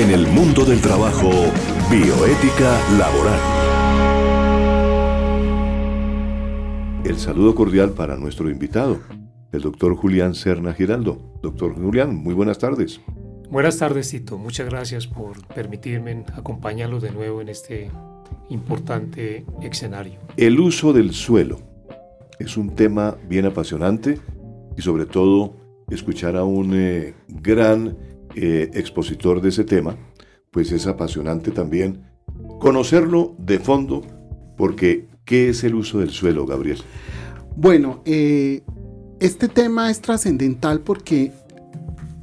En el mundo del trabajo, bioética laboral. El saludo cordial para nuestro invitado, el doctor Julián Serna Giraldo. Doctor Julián, muy buenas tardes. Buenas tardes, Tito. Muchas gracias por permitirme acompañarlos de nuevo en este importante escenario. El uso del suelo es un tema bien apasionante y sobre todo escuchar a un eh, gran eh, expositor de ese tema, pues es apasionante también conocerlo de fondo, porque ¿qué es el uso del suelo, Gabriel? Bueno, eh, este tema es trascendental porque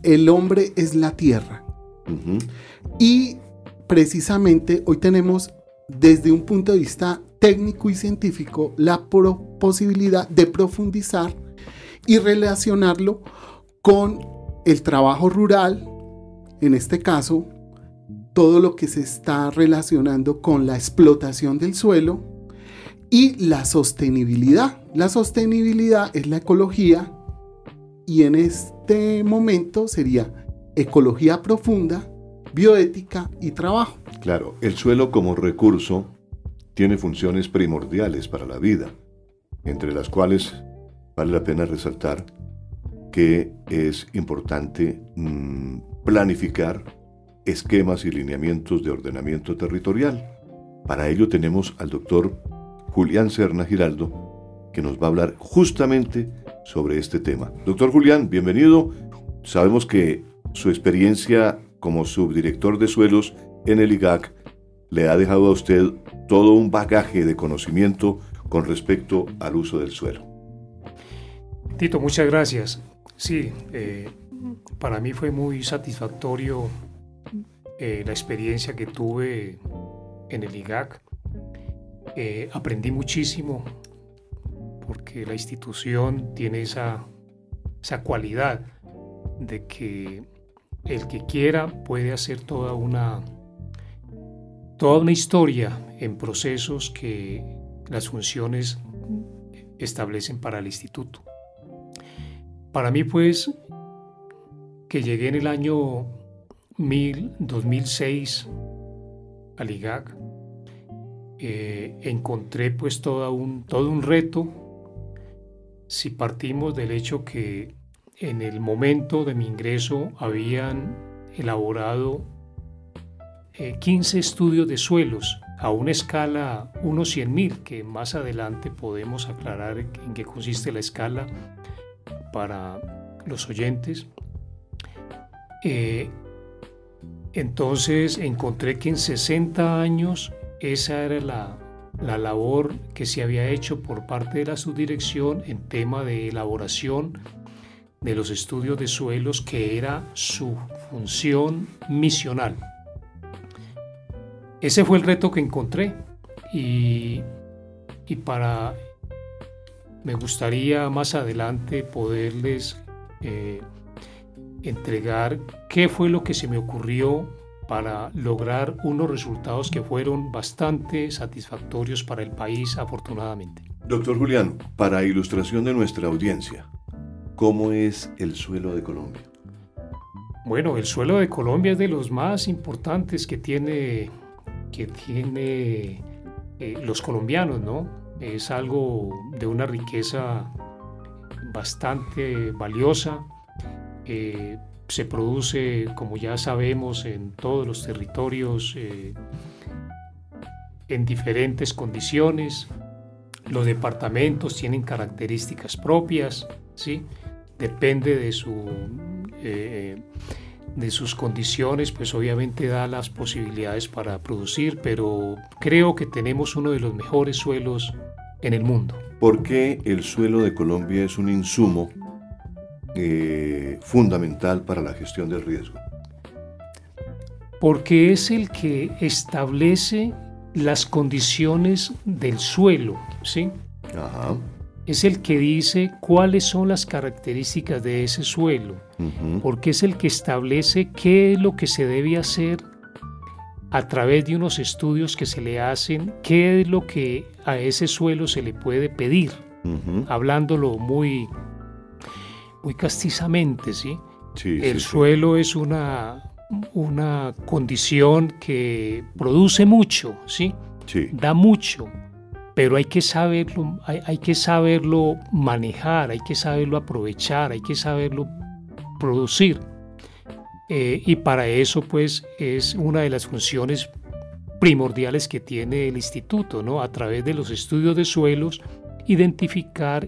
el hombre es la tierra. Y precisamente hoy tenemos desde un punto de vista técnico y científico la posibilidad de profundizar y relacionarlo con el trabajo rural, en este caso, todo lo que se está relacionando con la explotación del suelo y la sostenibilidad. La sostenibilidad es la ecología y en este momento sería ecología profunda, bioética y trabajo. Claro, el suelo como recurso tiene funciones primordiales para la vida, entre las cuales vale la pena resaltar que es importante mm, planificar esquemas y lineamientos de ordenamiento territorial. Para ello tenemos al doctor Julián Serna Giraldo, que nos va a hablar justamente sobre este tema. Doctor Julián, bienvenido. Sabemos que su experiencia como subdirector de suelos en el IGAC le ha dejado a usted todo un bagaje de conocimiento con respecto al uso del suelo. Tito, muchas gracias. Sí, eh, para mí fue muy satisfactorio eh, la experiencia que tuve en el IGAC. Eh, aprendí muchísimo porque la institución tiene esa, esa cualidad de que el que quiera puede hacer toda una, toda una historia en procesos que las funciones establecen para el instituto. Para mí, pues, que llegué en el año 2006 al IGAC, eh, encontré pues todo un, todo un reto si partimos del hecho que en el momento de mi ingreso habían elaborado 15 eh, estudios de suelos a una escala 1 100.000, que más adelante podemos aclarar en qué consiste la escala para los oyentes. Eh, entonces encontré que en 60 años esa era la, la labor que se había hecho por parte de la subdirección en tema de elaboración de los estudios de suelos, que era su función misional. Ese fue el reto que encontré y, y para me gustaría más adelante poderles eh, entregar qué fue lo que se me ocurrió para lograr unos resultados que fueron bastante satisfactorios para el país, afortunadamente. Doctor Julián, para ilustración de nuestra audiencia, ¿cómo es el suelo de Colombia? Bueno, el suelo de Colombia es de los más importantes que tiene, que tiene eh, los colombianos, ¿no? es algo de una riqueza bastante valiosa. Eh, se produce, como ya sabemos, en todos los territorios eh, en diferentes condiciones. Los departamentos tienen características propias, ¿sí? depende de, su, eh, de sus condiciones, pues obviamente da las posibilidades para producir, pero creo que tenemos uno de los mejores suelos en el mundo. ¿Por qué el suelo de Colombia es un insumo eh, fundamental para la gestión del riesgo? Porque es el que establece las condiciones del suelo, ¿sí? Ajá. Es el que dice cuáles son las características de ese suelo, porque es el que establece qué es lo que se debe hacer a través de unos estudios que se le hacen, qué es lo que a ese suelo se le puede pedir, hablándolo muy, muy castizamente, ¿sí? el suelo es una, una condición que produce mucho, ¿sí? Sí. Da mucho, pero hay que saberlo, hay, hay que saberlo manejar, hay que saberlo aprovechar, hay que saberlo producir. Eh, y para eso, pues, es una de las funciones primordiales que tiene el instituto, ¿no? A través de los estudios de suelos, identificar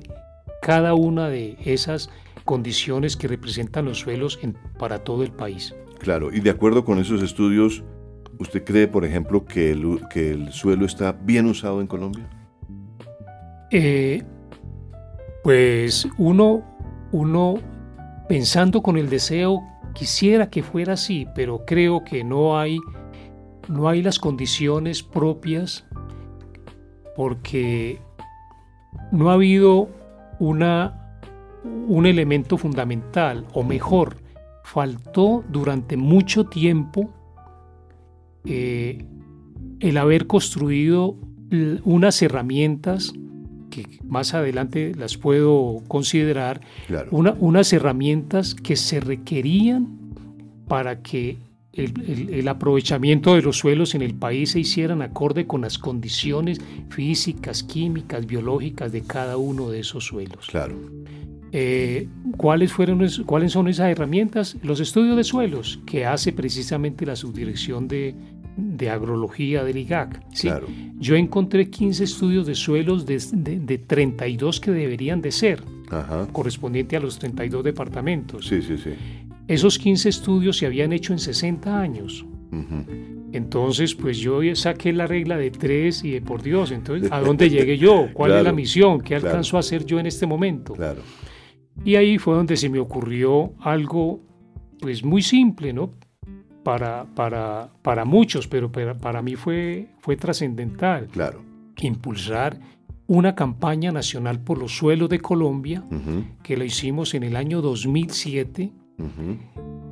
cada una de esas condiciones que representan los suelos en, para todo el país. Claro, y de acuerdo con esos estudios, ¿usted cree, por ejemplo, que el, que el suelo está bien usado en Colombia? Eh, pues uno, uno, pensando con el deseo, quisiera que fuera así, pero creo que no hay, no hay las condiciones propias porque no ha habido una, un elemento fundamental, o mejor, faltó durante mucho tiempo eh, el haber construido unas herramientas que más adelante las puedo considerar, una, unas herramientas que se requerían para que el, el, aprovechamiento de los suelos en el país se hicieran acorde con las condiciones físicas, químicas, biológicas de cada uno de esos suelos. Claro. Eh, ¿cuáles, fueron, ¿Cuáles son esas herramientas? Los estudios de suelos que hace precisamente la subdirección de, de agrología del IGAC. Claro. Yo encontré 15 estudios de suelos de, de, 32 que deberían de ser, Ajá. correspondiente a los 32 departamentos. Sí, sí, sí. Esos 15 estudios se habían hecho en 60 años. Entonces, pues yo saqué la regla de tres y de por Dios, entonces, ¿a dónde llegué yo? ¿Cuál es la Claro, misión? ¿Qué claro. alcanzo a hacer yo en este momento? Claro. Y ahí fue donde se me ocurrió algo, pues muy simple, ¿no? Para, para, para muchos, pero para, para mí fue, fue trascendental. Claro. Impulsar una campaña nacional por los suelos de Colombia, que la hicimos en el año 2007, ujú.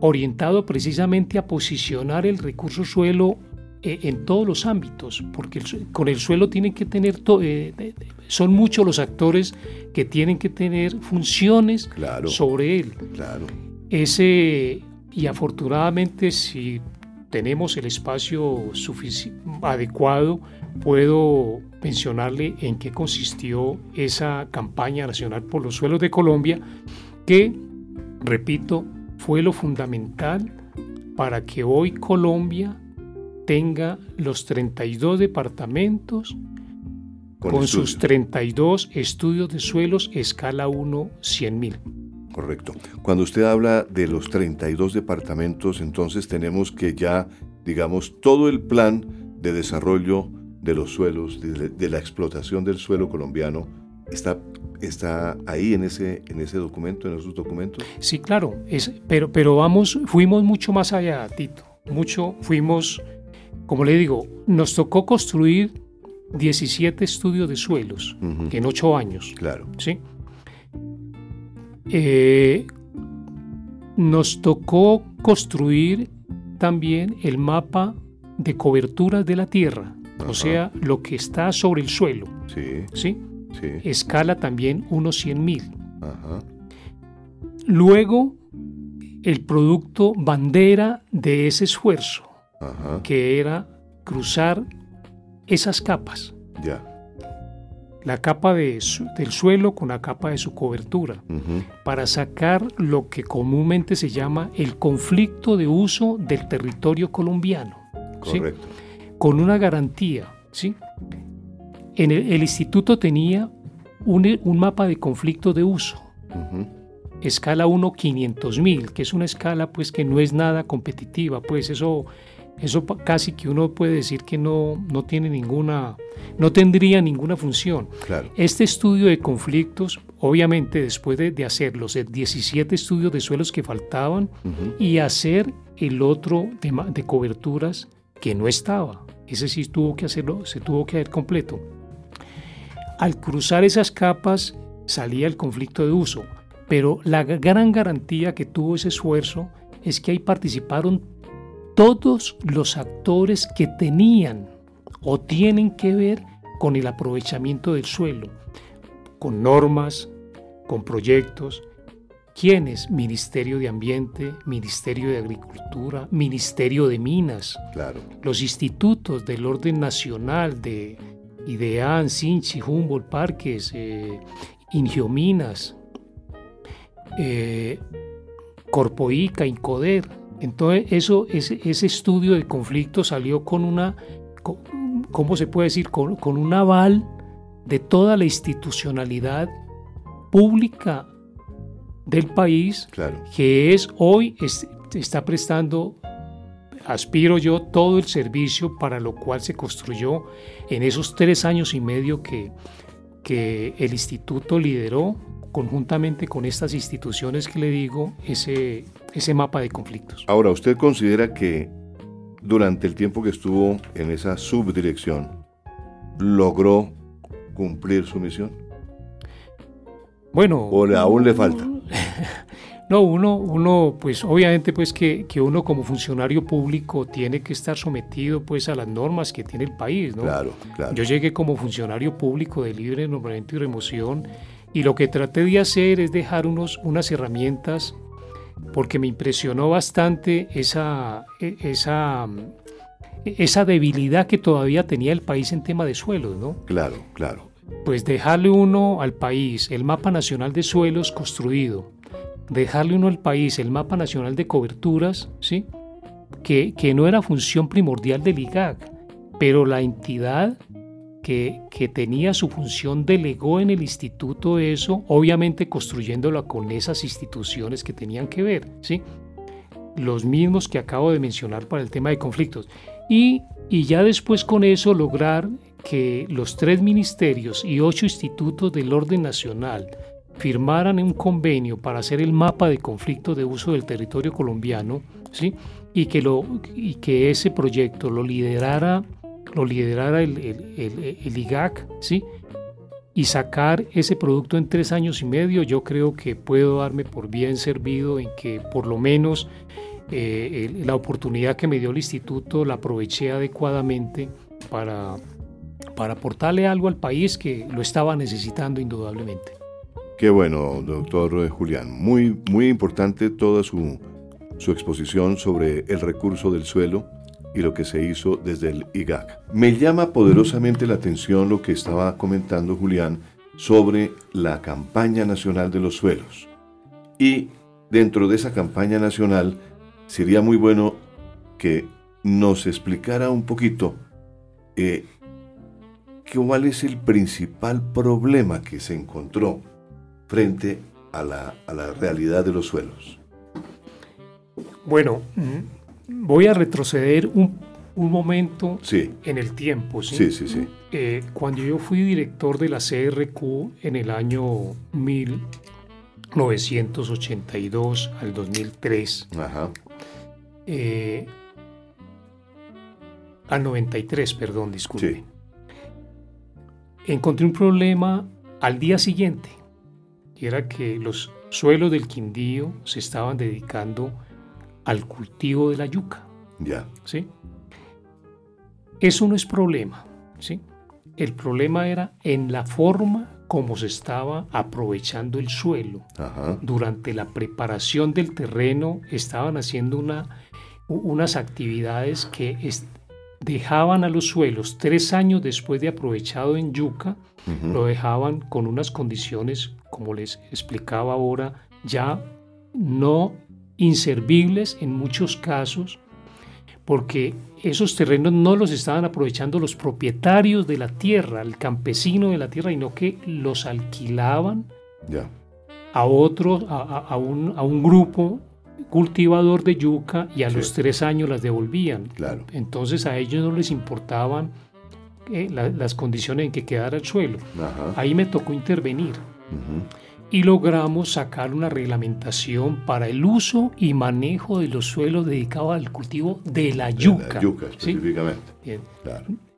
orientado precisamente a posicionar el recurso suelo eh, en todos los ámbitos, porque el con el suelo tienen que tener, to- eh, de- de- son muchos los actores que tienen que tener funciones Claro. sobre él. Claro. Ese, y afortunadamente si tenemos el espacio adecuado, puedo mencionarle en qué consistió esa campaña nacional por los suelos de Colombia, que, repito, fue lo fundamental para que hoy Colombia tenga los 32 departamentos con, sus estudios. 32 estudios de suelos escala 1 100.000. Correcto. Cuando usted habla de los 32 departamentos, entonces tenemos que ya, digamos, todo el plan de desarrollo de los suelos, de, de la explotación del suelo colombiano, está, está ahí en ese, en ese documento, en esos documentos. Sí, claro, es, pero, pero vamos, fuimos mucho más allá, Tito. Mucho, fuimos, como le digo, nos tocó construir 17 estudios de suelos en 8 años. Claro. ¿sí? Eh, nos tocó construir también el mapa de coberturas de la tierra, Ajá. o sea, lo que está sobre el suelo, Sí, ¿sí? sí. Escala también unos 100 mil. Luego, el producto bandera de ese esfuerzo, Ajá. que era cruzar esas capas, Ya. la capa de su- del suelo con la capa de su cobertura, para sacar lo que comúnmente se llama el conflicto de uso del territorio colombiano, ¿sí? Correcto. con una garantía. ¿sí? En el, el instituto tenía un, un mapa de conflicto de uso, escala 1 500 mil, que es una escala pues que no es nada competitiva, pues eso, eso casi que uno puede decir que no, no tiene ninguna, no tendría ninguna función. Claro. Este estudio de conflictos, obviamente después de, de hacer los 17 estudios de suelos que faltaban y hacer el otro de, de coberturas que no estaba, ese sí tuvo que hacerlo, se tuvo que hacer completo. Al cruzar esas capas salía el conflicto de uso, pero la gran garantía que tuvo ese esfuerzo es que ahí participaron todos los actores que tenían o tienen que ver con el aprovechamiento del suelo, con normas, con proyectos, ¿Quiénes? Ministerio de Ambiente, Ministerio de Agricultura, Ministerio de Minas, claro. los institutos del orden nacional de IDEAN, Sinchi, Humboldt, Parques, eh, Ingiominas, eh, Corpoica, Incoder. Entonces, eso, ese, ese, estudio de conflicto salió con una, ¿cómo se puede decir? Con, con un aval de toda la institucionalidad pública del país, que es hoy está prestando, aspiro yo, todo el servicio para lo cual se construyó en esos tres años y medio que, que el instituto lideró conjuntamente con estas instituciones que le digo, ese, ese mapa de conflictos. Ahora, ¿usted considera que durante el tiempo que estuvo en esa subdirección logró cumplir su misión? Bueno. ¿O aún le falta? No, uno, uno, pues obviamente pues que, que, uno como funcionario público tiene que estar sometido pues a las normas que tiene el país, ¿no? Claro, claro. Yo llegué como funcionario público de libre nombramiento y remoción y lo que traté de hacer es dejar unos, unas herramientas porque me impresionó bastante esa, e, esa, esa debilidad que todavía tenía el país en tema de suelos, ¿no? Claro, claro pues dejarle uno al país el mapa nacional de suelos construido, dejarle uno al país el mapa nacional de coberturas, ¿sí? que, que no era función primordial del IGAC, pero la entidad que, tenía su función delegó en el instituto eso, obviamente construyéndola con esas instituciones que tenían que ver, ¿sí? los mismos que acabo de mencionar para el tema de conflictos. Y, y ya después con eso lograr que los tres ministerios y ocho institutos del orden nacional firmaran un convenio para hacer el mapa de conflicto de uso del territorio colombiano, ¿sí? y, que lo, y que ese proyecto lo liderara, lo liderara el, el, el, IGAC, ¿sí? y sacar ese producto en tres años y medio, yo creo que puedo darme por bien servido en que por lo menos eh, la oportunidad que me dio el instituto la aproveché adecuadamente para para aportarle algo al país que lo estaba necesitando indudablemente. Qué bueno, doctor Julián. Muy, muy importante toda su, su exposición sobre el recurso del suelo y lo que se hizo desde el IGAC. Me llama poderosamente la atención lo que estaba comentando Julián sobre la campaña nacional de los suelos. Y dentro de esa campaña nacional sería muy bueno que nos explicara un poquito eh, ¿cuál es el principal problema que se encontró frente a la, realidad de los suelos? Bueno, voy a retroceder un, momento en el tiempo. Sí, sí, sí. Eh, cuando yo fui director de la CRQ en el año 1982 al 2003, Ajá. Eh, al 93, perdón, disculpe. Sí encontré un problema al día siguiente, y era que los suelos del Quindío se estaban dedicando al cultivo de la yuca. Ya. ¿Sí? Eso no es problema, ¿sí? El problema era en la forma como se estaba aprovechando el suelo. Durante la preparación del terreno estaban haciendo una, unas actividades que dejaban a los suelos tres años después de aprovechado en yuca, lo dejaban con unas condiciones, como les explicaba ahora, ya no inservibles en muchos casos, porque esos terrenos no los estaban aprovechando los propietarios de la tierra, el campesino de la tierra, sino que los alquilaban a otros, a, un, a un grupo cultivador de yuca y a los tres años las devolvían. Claro. Entonces a ellos no les importaban eh, las condiciones en que quedara el suelo. Ahí me tocó intervenir. Y logramos sacar una reglamentación para el uso y manejo de los suelos dedicados al cultivo de la yuca. la yuca específicamente.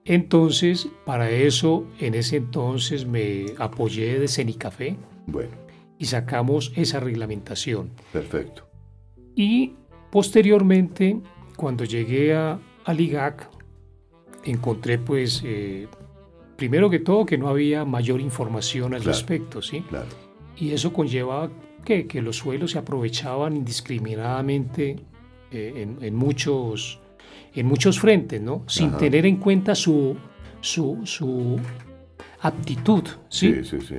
Entonces, para eso, en ese entonces me apoyé de Cenicafé. Bueno. Y sacamos esa reglamentación. Perfecto. Y posteriormente, cuando llegué a, al IGAC, encontré pues, eh, primero que todo, que no había mayor información al respecto, ¿sí? Claro. Y eso conllevaba que, que los suelos se aprovechaban indiscriminadamente eh, en, muchos, en muchos frentes, ¿no? Sin tener en cuenta su, su, su aptitud, ¿sí? Sí, sí,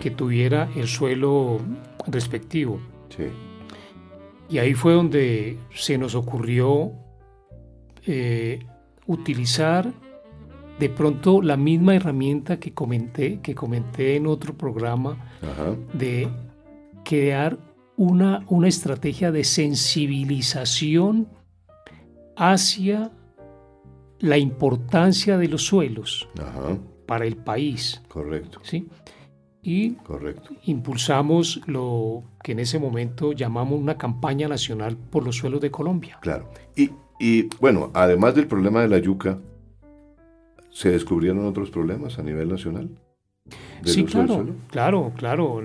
Que tuviera el suelo respectivo. Sí. Y ahí fue donde se nos ocurrió eh, utilizar de pronto la misma herramienta que comenté, que comenté en otro programa, de crear una, una estrategia de sensibilización hacia la importancia de los suelos para el país. Correcto. ¿sí? Y Correcto. impulsamos lo que en ese momento llamamos una campaña nacional por los suelos de Colombia. Claro. Y, y bueno, además del problema de la yuca, ¿se descubrieron otros problemas a nivel nacional? Sí, claro, claro, claro.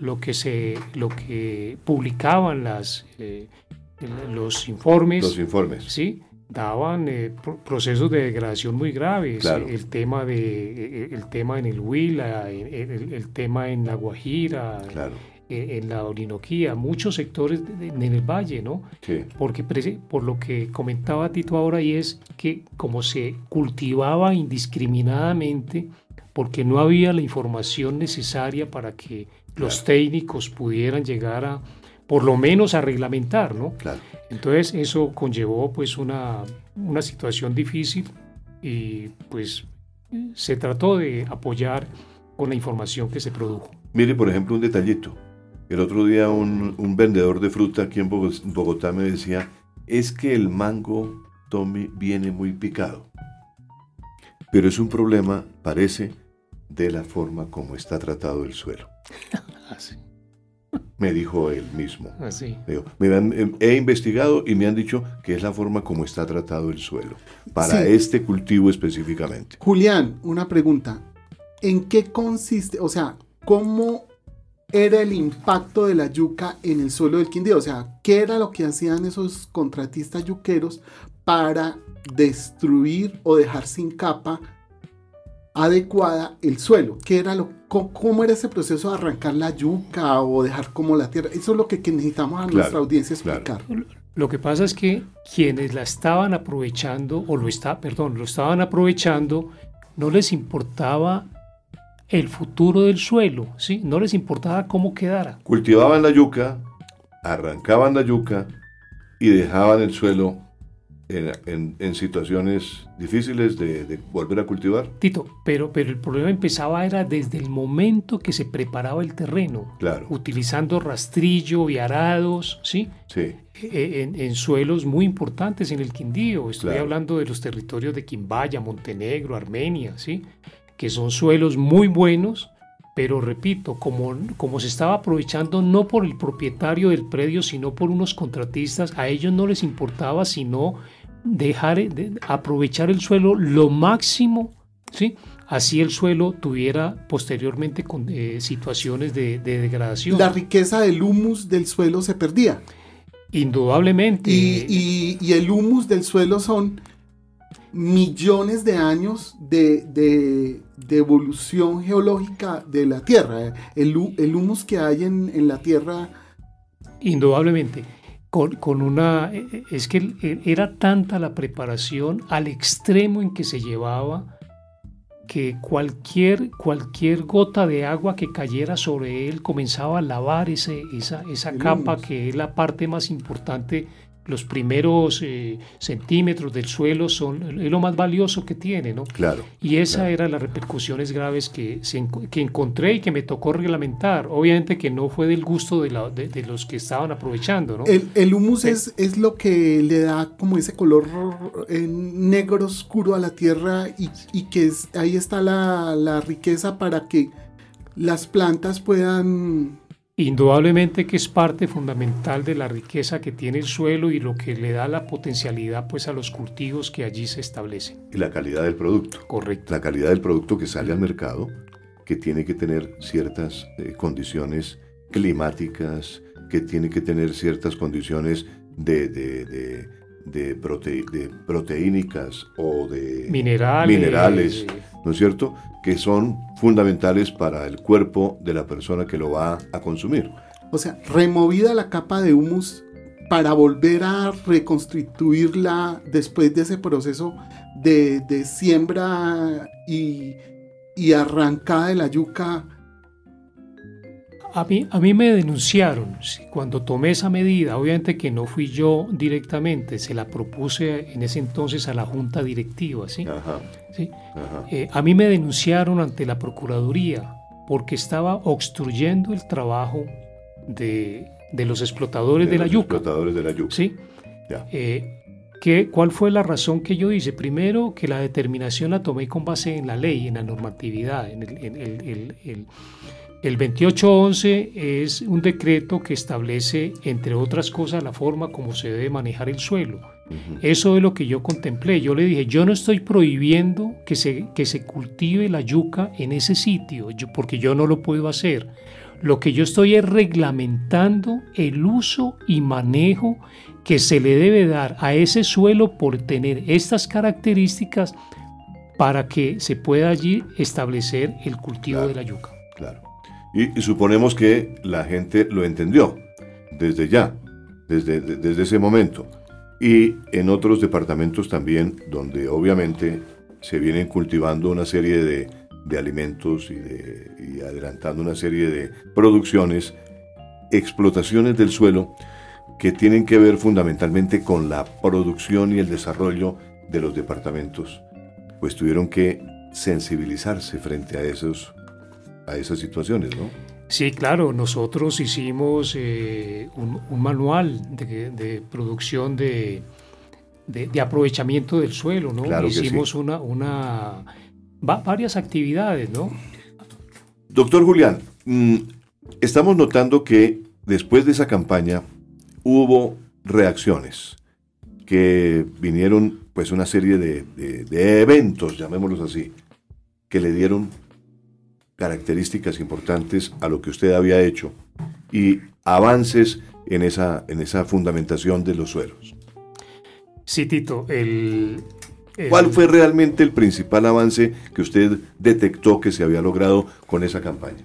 lo, que se, lo que publicaban las, eh, los informes. Los informes. Sí, daban eh, procesos de degradación muy graves. El, tema de, el tema en el Huila, el, tema en La Guajira. En, la Orinoquía, muchos sectores en el valle, ¿no? Sí. Porque por lo que comentaba Tito ahora y es que como se cultivaba indiscriminadamente, porque no había la información necesaria para que los técnicos pudieran llegar a, por lo menos a reglamentar, ¿no? Claro. Entonces eso conllevó pues una, una situación difícil y pues se trató de apoyar con la información que se produjo. Mire, por ejemplo, un detallito. El otro día un, un vendedor de fruta aquí en Bogotá me decía, es que el mango, Tommy, viene muy picado. Pero es un problema, parece, de la forma como está tratado el suelo. Así. Me dijo él mismo. Así. Em, he investigado y me han dicho que es la forma como está tratado el suelo, para este cultivo específicamente. Julián, una pregunta. ¿En qué consiste, o sea, cómo era el impacto de la yuca en el suelo del Quindío? O sea, ¿qué era lo que hacían esos contratistas yuqueros para destruir o dejar sin capa adecuada el suelo, ¿Qué era lo, cómo, era ese proceso de arrancar la yuca o dejar como la tierra. Eso es lo que, necesitamos a nuestra audiencia explicar. Lo que pasa es que quienes la estaban aprovechando, o lo está, perdón, lo estaban aprovechando, no les importaba el futuro del suelo, ¿sí? No les importaba cómo quedara. Cultivaban la yuca, arrancaban la yuca y dejaban el suelo en, situaciones difíciles de, volver a cultivar. Tito, pero, pero el problema empezaba era desde el momento que se preparaba el terreno, claro. utilizando rastrillo y arados, ¿sí? Sí. E, en, suelos muy importantes en el Quindío. Estoy hablando de los territorios de Quimbaya, Montenegro, Armenia, ¿sí? Que son suelos muy buenos, pero repito, como, como se estaba aprovechando no por el propietario del predio, sino por unos contratistas, a ellos no les importaba sino dejar de aprovechar el suelo lo máximo, ¿sí? Así el suelo tuviera posteriormente con, eh, situaciones de, degradación. La riqueza del humus del suelo se perdía. Indudablemente. Y, el humus del suelo son millones de años de, evolución geológica de la Tierra. El, el humus que hay en, en la Tierra. Indudablemente con, una... Eh, eh, es que era tanta la preparación al extremo en que se llevaba que cualquier, cualquier gota de agua que cayera sobre él comenzaba a lavar ese, esa, esa capa que es la parte más importante los primeros eh, centímetros del suelo son lo más valioso que tiene, ¿no? Claro. Y esa era las repercusiones graves que, que encontré y que me tocó reglamentar. Obviamente que no fue del gusto de, la, de, los que estaban aprovechando, ¿no? El, humus es, es, lo que le da como ese color eh, negro oscuro a la tierra y, y que es, ahí está la, la riqueza para que las plantas puedan Indudablemente que es parte fundamental de la riqueza que tiene el suelo y lo que le da la potencialidad pues a los cultivos que allí se establecen. Y la calidad del producto. Correcto. La calidad del producto que sale al mercado, que tiene que tener ciertas eh, condiciones climáticas, que tiene que tener ciertas condiciones de, de, de proteínicas o de minerales, minerales, ¿no es cierto? Que son fundamentales para el cuerpo de la persona que lo va a consumir. O sea, removida la capa de humus para volver a reconstituirla después de ese proceso de, siembra y, y arrancada de la yuca a mí, a mí me denunciaron cuando tomé esa medida, obviamente que no fui yo directamente, se la propuse en ese entonces a la junta directiva, ¿sí? ¿Sí? Eh, a mí me denunciaron ante la Procuraduría porque estaba obstruyendo el trabajo de, de los explotadores de, la yuca. Explotadores de la yuca. Sí. Eh, ¿qué, ¿Cuál fue la razón que yo hice? Primero, que la determinación la tomé con base en la ley, en la normatividad, en el, en el, el el 2811 es un decreto que establece, entre otras cosas, la forma como se debe manejar el suelo. Eso es lo que yo contemplé. Yo le dije, yo no estoy prohibiendo que se, que se cultive la yuca en ese sitio, porque yo no lo puedo hacer. Lo que yo estoy es reglamentando el uso y manejo que se le debe dar a ese suelo por tener estas características para que se pueda allí establecer el cultivo de la yuca. Claro. Y, suponemos que la gente lo entendió desde ya, desde, desde ese momento. Y en otros departamentos también, donde obviamente se vienen cultivando una serie de, de alimentos y, y adelantando una serie de producciones, explotaciones del suelo que tienen que ver fundamentalmente con la producción y el desarrollo de los departamentos, pues tuvieron que sensibilizarse frente a esos a esas situaciones, ¿no? Sí, claro, nosotros hicimos eh, un, manual de, producción de, de, aprovechamiento del suelo, ¿no? Claro hicimos una, una varias actividades, ¿no? Doctor Julián, mm, estamos notando que después de esa campaña hubo reacciones que vinieron pues una serie de, de eventos, llamémoslos así, que le dieron características importantes a lo que usted había hecho y avances en esa, en esa fundamentación de los suelos. Sí, Tito, el, ¿Cuál fue realmente el principal avance que usted detectó que se había logrado con esa campaña?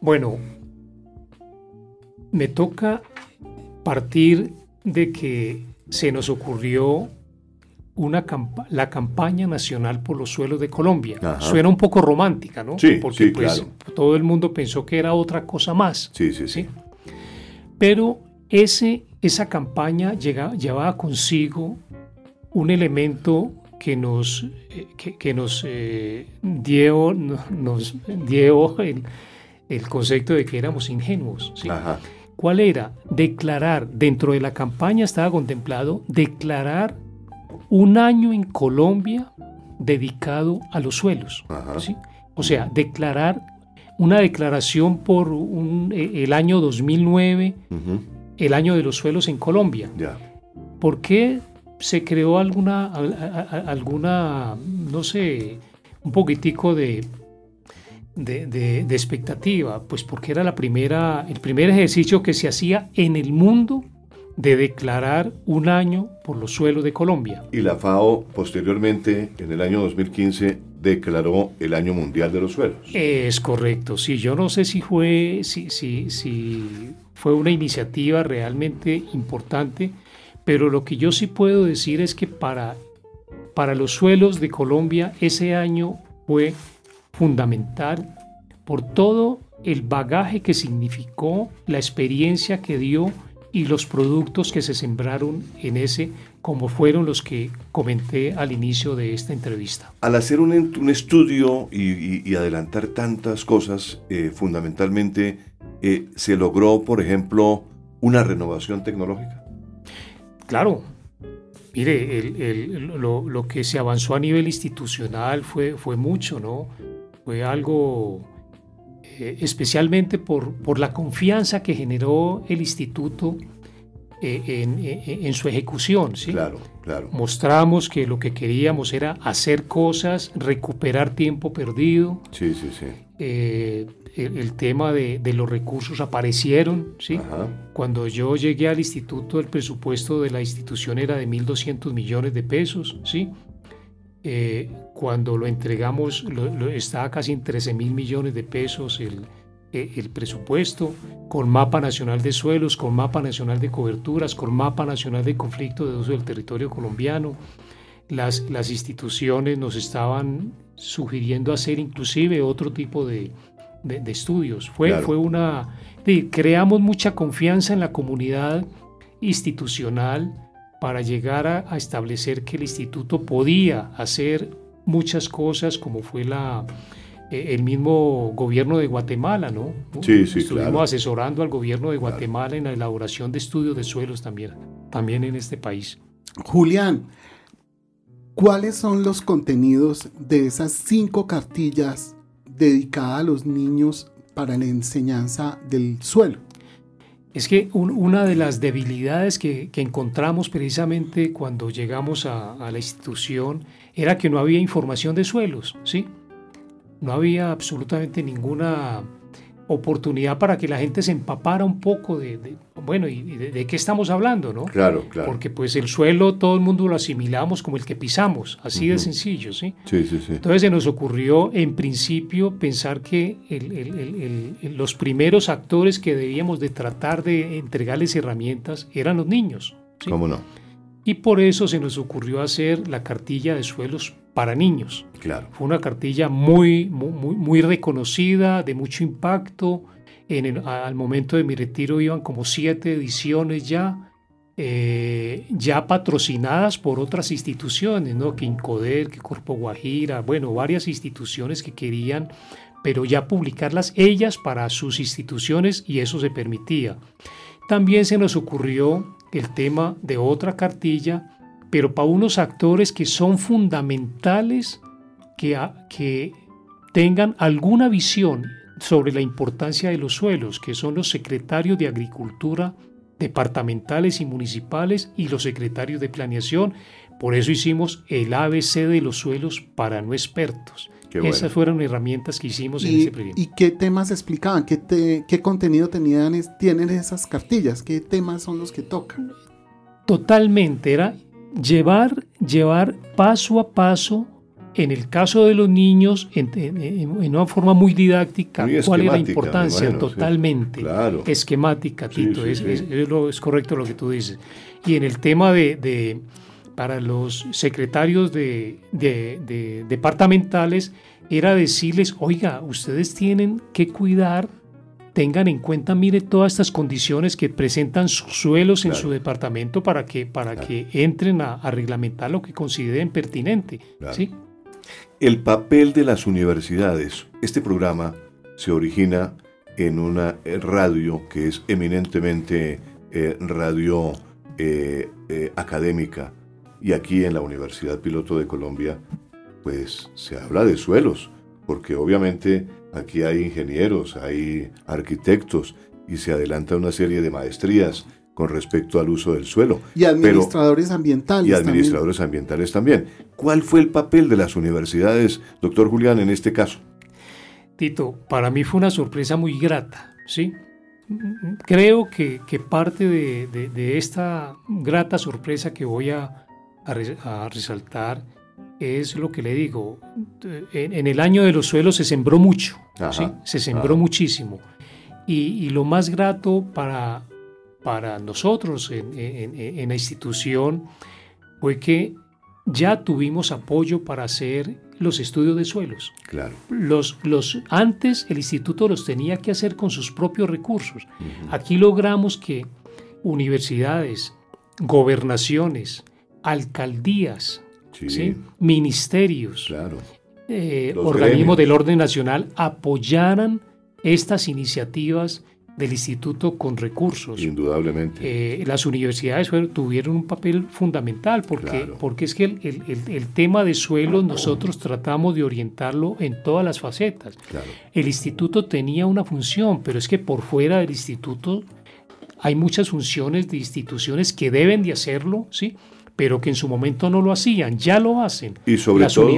Bueno, me toca partir de que se nos ocurrió una la campaña nacional por los suelos de Colombia. Suena un poco romántica, ¿no? Sí, Porque pues, todo el mundo pensó que era otra cosa más. Sí, sí, sí. Pero ese, esa campaña llega, llevaba consigo un elemento que nos, eh, que, nos eh, dio, nos dio el, el, concepto de que éramos ingenuos. ¿sí? ¿Cuál era? Declarar, dentro de la campaña estaba contemplado declarar un año en Colombia dedicado a los suelos. O sea, declarar una declaración por e, el año 2009, el año de los suelos en Colombia. ¿Por qué se creó alguna, alguna, no sé, un poquitico de, de, de, expectativa? Pues porque era la primera, el primer ejercicio que se hacía en el mundo de declarar un año por los suelos de Colombia. Y la FAO posteriormente, en el año 2015, declaró el Año Mundial de los Suelos. Es correcto, sí, yo no sé si fue, si, si, si fue una iniciativa realmente importante, pero lo que yo sí puedo decir es que para, para los suelos de Colombia ese año fue fundamental por todo el bagaje que significó, la experiencia que dio y los productos que se sembraron en ese, como fueron los que comenté al inicio de esta entrevista. Al hacer un, un estudio y, adelantar tantas cosas, eh, fundamentalmente, eh, ¿se logró, por ejemplo, una renovación tecnológica? Claro. Mire, el, lo, lo, que se avanzó a nivel institucional fue, fue mucho, ¿no? Fue algo eh, especialmente por, por, la confianza que generó el instituto en, su ejecución. ¿sí? Claro, claro. Mostramos que lo que queríamos era hacer cosas, recuperar tiempo perdido. Sí, sí, sí. el, tema de, los recursos aparecieron. ¿sí? Cuando yo llegué al instituto, el presupuesto de la institución era de 1.200 millones de pesos. ¿sí? Cuando lo entregamos, lo, estaba casi en 13 mil millones de pesos el, eh, el presupuesto, con mapa nacional de suelos, con mapa nacional de coberturas, con mapa nacional de conflicto de uso del territorio colombiano. Las, las instituciones nos estaban sugiriendo hacer inclusive otro tipo de, de, estudios. Fue, fue una... creamos mucha confianza en la comunidad institucional para llegar a, a establecer que el instituto podía hacer muchas cosas como fue la, eh, el mismo gobierno de Guatemala, ¿no? Sí, sí, Estuvimos asesorando al gobierno de Guatemala en la elaboración de estudios de suelos también, también en este país. Julián, ¿cuáles son los contenidos de esas cinco cartillas dedicadas a los niños para la enseñanza del suelo? Es que una de las debilidades que, encontramos precisamente cuando llegamos a, a la institución era que no había información de suelos, ¿sí? no había absolutamente ninguna oportunidad para que la gente se empapara un poco de, bueno, y de, qué estamos hablando, ¿no? Claro, claro. Porque pues el suelo todo el mundo lo asimilamos como el que pisamos, así de sencillo, ¿sí? Sí, sí, sí. Entonces se nos ocurrió en principio pensar que los primeros actores que debíamos de tratar de entregarles herramientas eran los niños. ¿sí? ¿Cómo no? Y por eso se nos ocurrió hacer la cartilla de suelos para niños. Claro. Fue una cartilla muy, muy, muy reconocida, de mucho impacto. En al momento de mi retiro iban como siete ediciones ya, eh, ya patrocinadas por otras instituciones, ¿no? que Incoder, que Corpo Guajira, bueno, varias instituciones que querían, pero ya publicarlas ellas para sus instituciones y eso se permitía. También se nos ocurrió el tema de otra cartilla, pero para unos actores que son fundamentales que, que tengan alguna visión sobre la importancia de los suelos, que son los secretarios de Agricultura departamentales y municipales y los secretarios de planeación. Por eso hicimos el ABC de los suelos para no expertos. Esas fueron herramientas que hicimos en ese proyecto. ¿Y qué temas explicaban? ¿Qué, ¿Qué contenido tenían, tienen esas cartillas? ¿Qué temas son los que tocan? Totalmente, era llevar, llevar paso a paso, en el caso de los niños, en, una forma muy didáctica, cuál es la importancia, totalmente esquemática, Tito, es, Es, correcto lo que tú dices. Y en el tema de para los secretarios de, departamentales era decirles, oiga, ustedes tienen que cuidar, tengan en cuenta, mire todas estas condiciones que presentan sus suelos en su departamento para que, para que entren a, reglamentar lo que consideren pertinente. ¿sí? El papel de las universidades. Este programa se origina en una radio que es eminentemente eh, radio eh, eh, académica y aquí en la Universidad Piloto de Colombia, pues se habla de suelos, porque obviamente aquí hay ingenieros, hay arquitectos y se adelanta una serie de maestrías con respecto al uso del suelo. Y administradores ambientales. Y administradores ambientales también. ¿Cuál fue el papel de las universidades, doctor Julián, en este caso? Tito, para mí fue una sorpresa muy grata, ¿sí? Creo que, parte de esta grata sorpresa que voy a, a, resaltar es lo que le digo. En, el año de los suelos se sembró mucho, se sembró muchísimo. Y, lo más grato para, para nosotros en, en, la institución fue que ya tuvimos apoyo para hacer los estudios de suelos. Claro. Los, los, antes el instituto los tenía que hacer con sus propios recursos. Aquí logramos que universidades, gobernaciones, alcaldías, ministerios, eh, organismos del orden nacional apoyaran estas iniciativas del instituto con recursos. Indudablemente. Eh, las universidades tuvieron un papel fundamental porque, porque es que el, tema de suelo nosotros tratamos de orientarlo en todas las facetas. El instituto tenía una función, pero es que por fuera del instituto hay muchas funciones de instituciones que deben de hacerlo, ¿sí? Pero que en su momento no lo hacían, ya lo hacen. Y sobre, todo,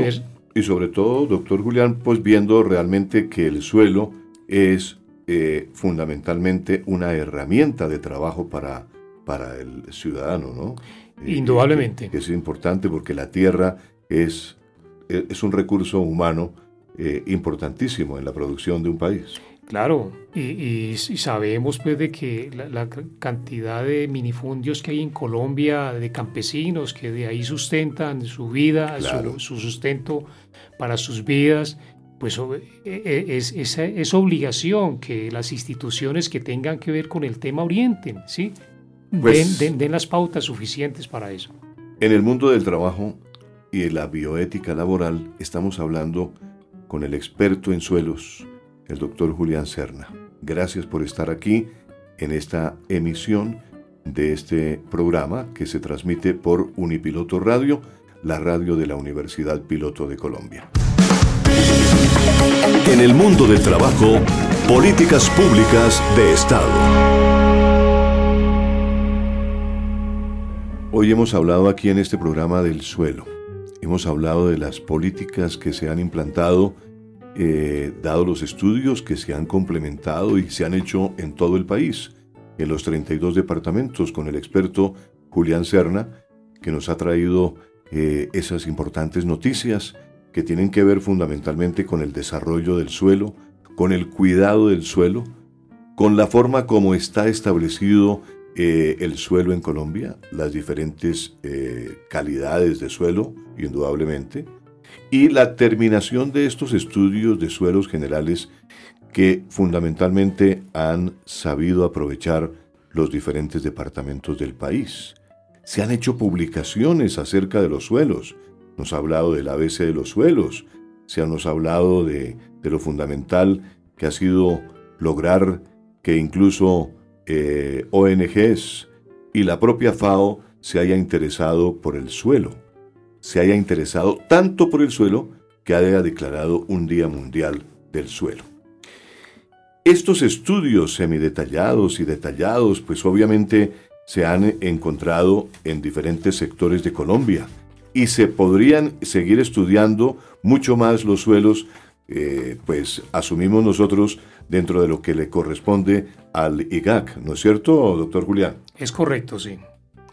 y sobre todo, doctor Julián, pues viendo realmente que el suelo es eh, fundamentalmente una herramienta de trabajo para, para el ciudadano, ¿no? Eh, Indudablemente. es importante porque la tierra es, es un recurso humano eh, importantísimo en la producción de un país. Claro, y, sabemos pues de que la, cantidad de minifundios que hay en Colombia, de campesinos que de ahí sustentan su vida, su, sustento para sus vidas, pues e, e, es, es, obligación que las instituciones que tengan que ver con el tema orienten, ¿sí? Pues den, den las pautas suficientes para eso. En el mundo del trabajo y de la bioética laboral estamos hablando con el experto en suelos, el doctor Julián Serna. Gracias por estar aquí en esta emisión de este programa que se transmite por Unipiloto Radio, la radio de la Universidad Piloto de Colombia. En el mundo del trabajo, políticas públicas de Estado. Hoy hemos hablado aquí en este programa del suelo. Hemos hablado de las políticas que se han implantado eh, dado los estudios que se han complementado y se han hecho en todo el país, en los 32 departamentos, con el experto Julián Serna, que nos ha traído eh, esas importantes noticias que tienen que ver fundamentalmente con el desarrollo del suelo, con el cuidado del suelo, con la forma como está establecido eh, el suelo en Colombia, las diferentes calidades de suelo, indudablemente, y la terminación de estos estudios de suelos generales que fundamentalmente han sabido aprovechar los diferentes departamentos del país. Se han hecho publicaciones acerca de los suelos. Nos ha hablado del ABC de los suelos. Se nos ha hablado de, lo fundamental que ha sido lograr que incluso eh, ONGs y la propia FAO se haya interesado por el suelo se haya interesado tanto por el suelo que haya declarado un Día Mundial del Suelo. Estos estudios semidetallados y detallados, pues obviamente se han encontrado en diferentes sectores de Colombia y se podrían seguir estudiando mucho más los suelos, eh, pues asumimos nosotros dentro de lo que le corresponde al IGAC, ¿no es cierto, doctor Julián? Es correcto, sí,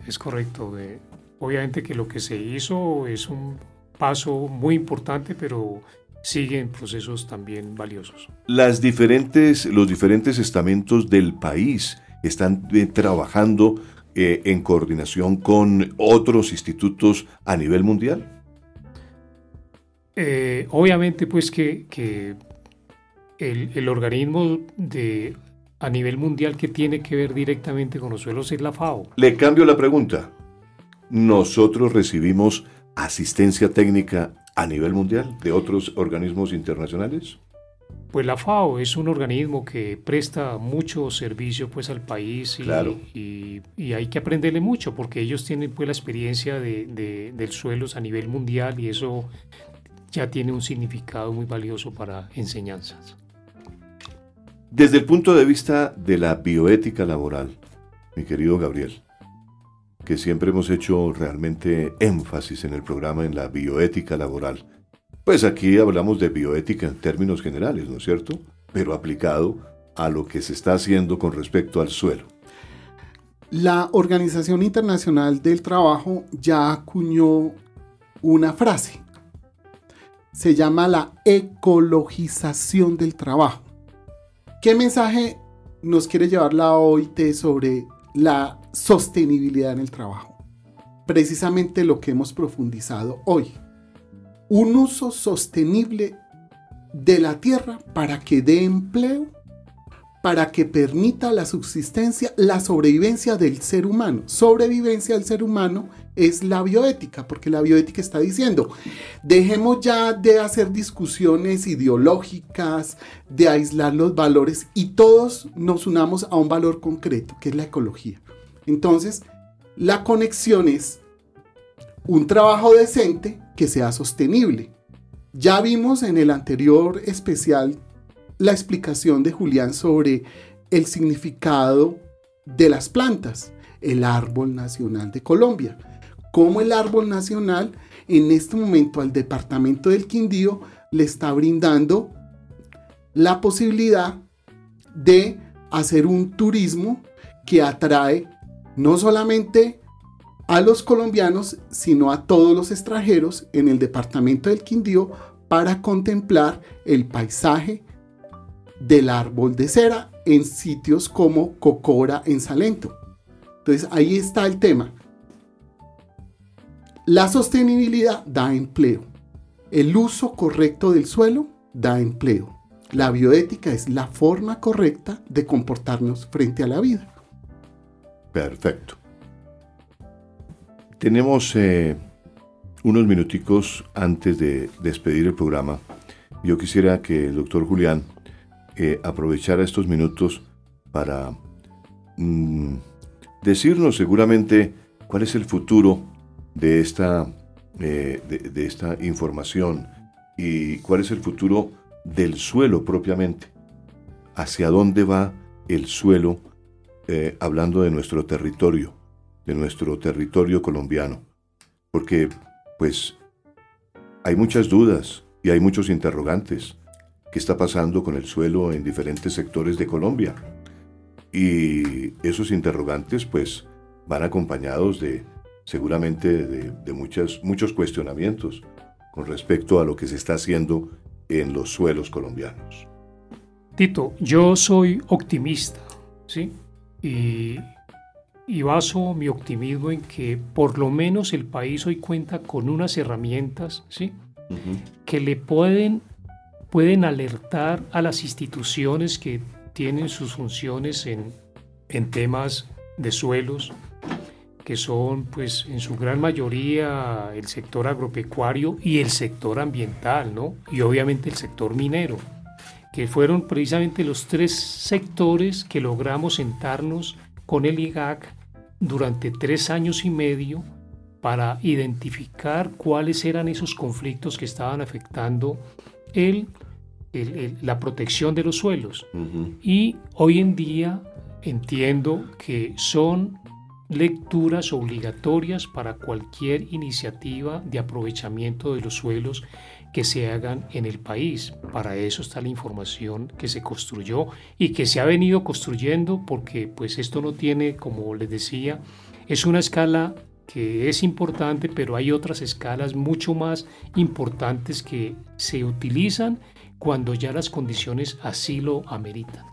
es correcto. Eh, Obviamente que lo que se hizo es un paso muy importante, pero siguen procesos también valiosos. Las diferentes, los diferentes estamentos del país están eh, trabajando eh, en coordinación con otros institutos a nivel mundial. Eh, obviamente, pues que, el, el, organismo de, a nivel mundial que tiene que ver directamente con los suelos es la FAO. Le cambio la pregunta nosotros recibimos asistencia técnica a nivel mundial de otros organismos internacionales? Pues la FAO es un organismo que presta mucho servicio pues al país y, y, hay que aprenderle mucho porque ellos tienen pues la experiencia de, de, del suelos a nivel mundial y eso ya tiene un significado muy valioso para enseñanzas. Desde el punto de vista de la bioética laboral, mi querido Gabriel, que siempre hemos hecho realmente énfasis en el programa en la bioética laboral. Pues aquí hablamos de bioética en términos generales, ¿no es cierto? Pero aplicado a lo que se está haciendo con respecto al suelo. La Organización Internacional del Trabajo ya acuñó una frase. Se llama la ecologización del trabajo. ¿Qué mensaje nos quiere llevar la OIT sobre la sostenibilidad en el trabajo. Precisamente lo que hemos profundizado hoy. Un uso sostenible de la tierra para que dé empleo, para que permita la subsistencia, la sobrevivencia del ser humano. Sobrevivencia del ser humano es la bioética, porque la bioética está diciendo, dejemos ya de hacer discusiones ideológicas, de aislar los valores y todos nos unamos a un valor concreto, que es la ecología. Entonces, la conexión es un trabajo decente que sea sostenible. Ya vimos en el anterior especial la explicación de Julián sobre el significado de las plantas, el árbol nacional de Colombia. Como el árbol nacional en este momento al departamento del Quindío le está brindando la posibilidad de hacer un turismo que atrae no solamente a los colombianos, sino a todos los extranjeros en el departamento del Quindío para contemplar el paisaje del árbol de cera en sitios como Cocora en Salento. Entonces ahí está el tema. La sostenibilidad da empleo. El uso correcto del suelo da empleo. La bioética es la forma correcta de comportarnos frente a la vida. Perfecto. Tenemos eh, unos minuticos antes de despedir el programa. Yo quisiera que el doctor Julián eh, aprovechara estos minutos para mm, decirnos seguramente cuál es el futuro de esta, eh, de, esta información y cuál es el futuro del suelo propiamente. ¿Hacia dónde va el suelo eh, hablando de nuestro territorio, de nuestro territorio colombiano? Porque, pues, hay muchas dudas y hay muchos interrogantes. ¿Qué está pasando con el suelo en diferentes sectores de Colombia? Y esos interrogantes, pues, van acompañados de seguramente de, muchos cuestionamientos con respecto a lo que se está haciendo en los suelos colombianos. Tito, yo soy optimista, ¿sí? Y, baso mi optimismo en que por lo menos el país hoy cuenta con unas herramientas, ¿sí? Que le pueden, pueden alertar a las instituciones que tienen sus funciones en, en temas de suelos, que son pues en su gran mayoría el sector agropecuario y el sector ambiental, ¿no? Y obviamente el sector minero, que fueron precisamente los tres sectores que logramos sentarnos con el IGAC durante tres años y medio para identificar cuáles eran esos conflictos que estaban afectando el, la protección de los suelos. Y hoy en día entiendo que son lecturas obligatorias para cualquier iniciativa de aprovechamiento de los suelos que se hagan en el país. Para eso está la información que se construyó y que se ha venido construyendo porque pues esto no tiene, como les decía, es una escala que es importante, pero hay otras escalas mucho más importantes que se utilizan cuando ya las condiciones así lo ameritan.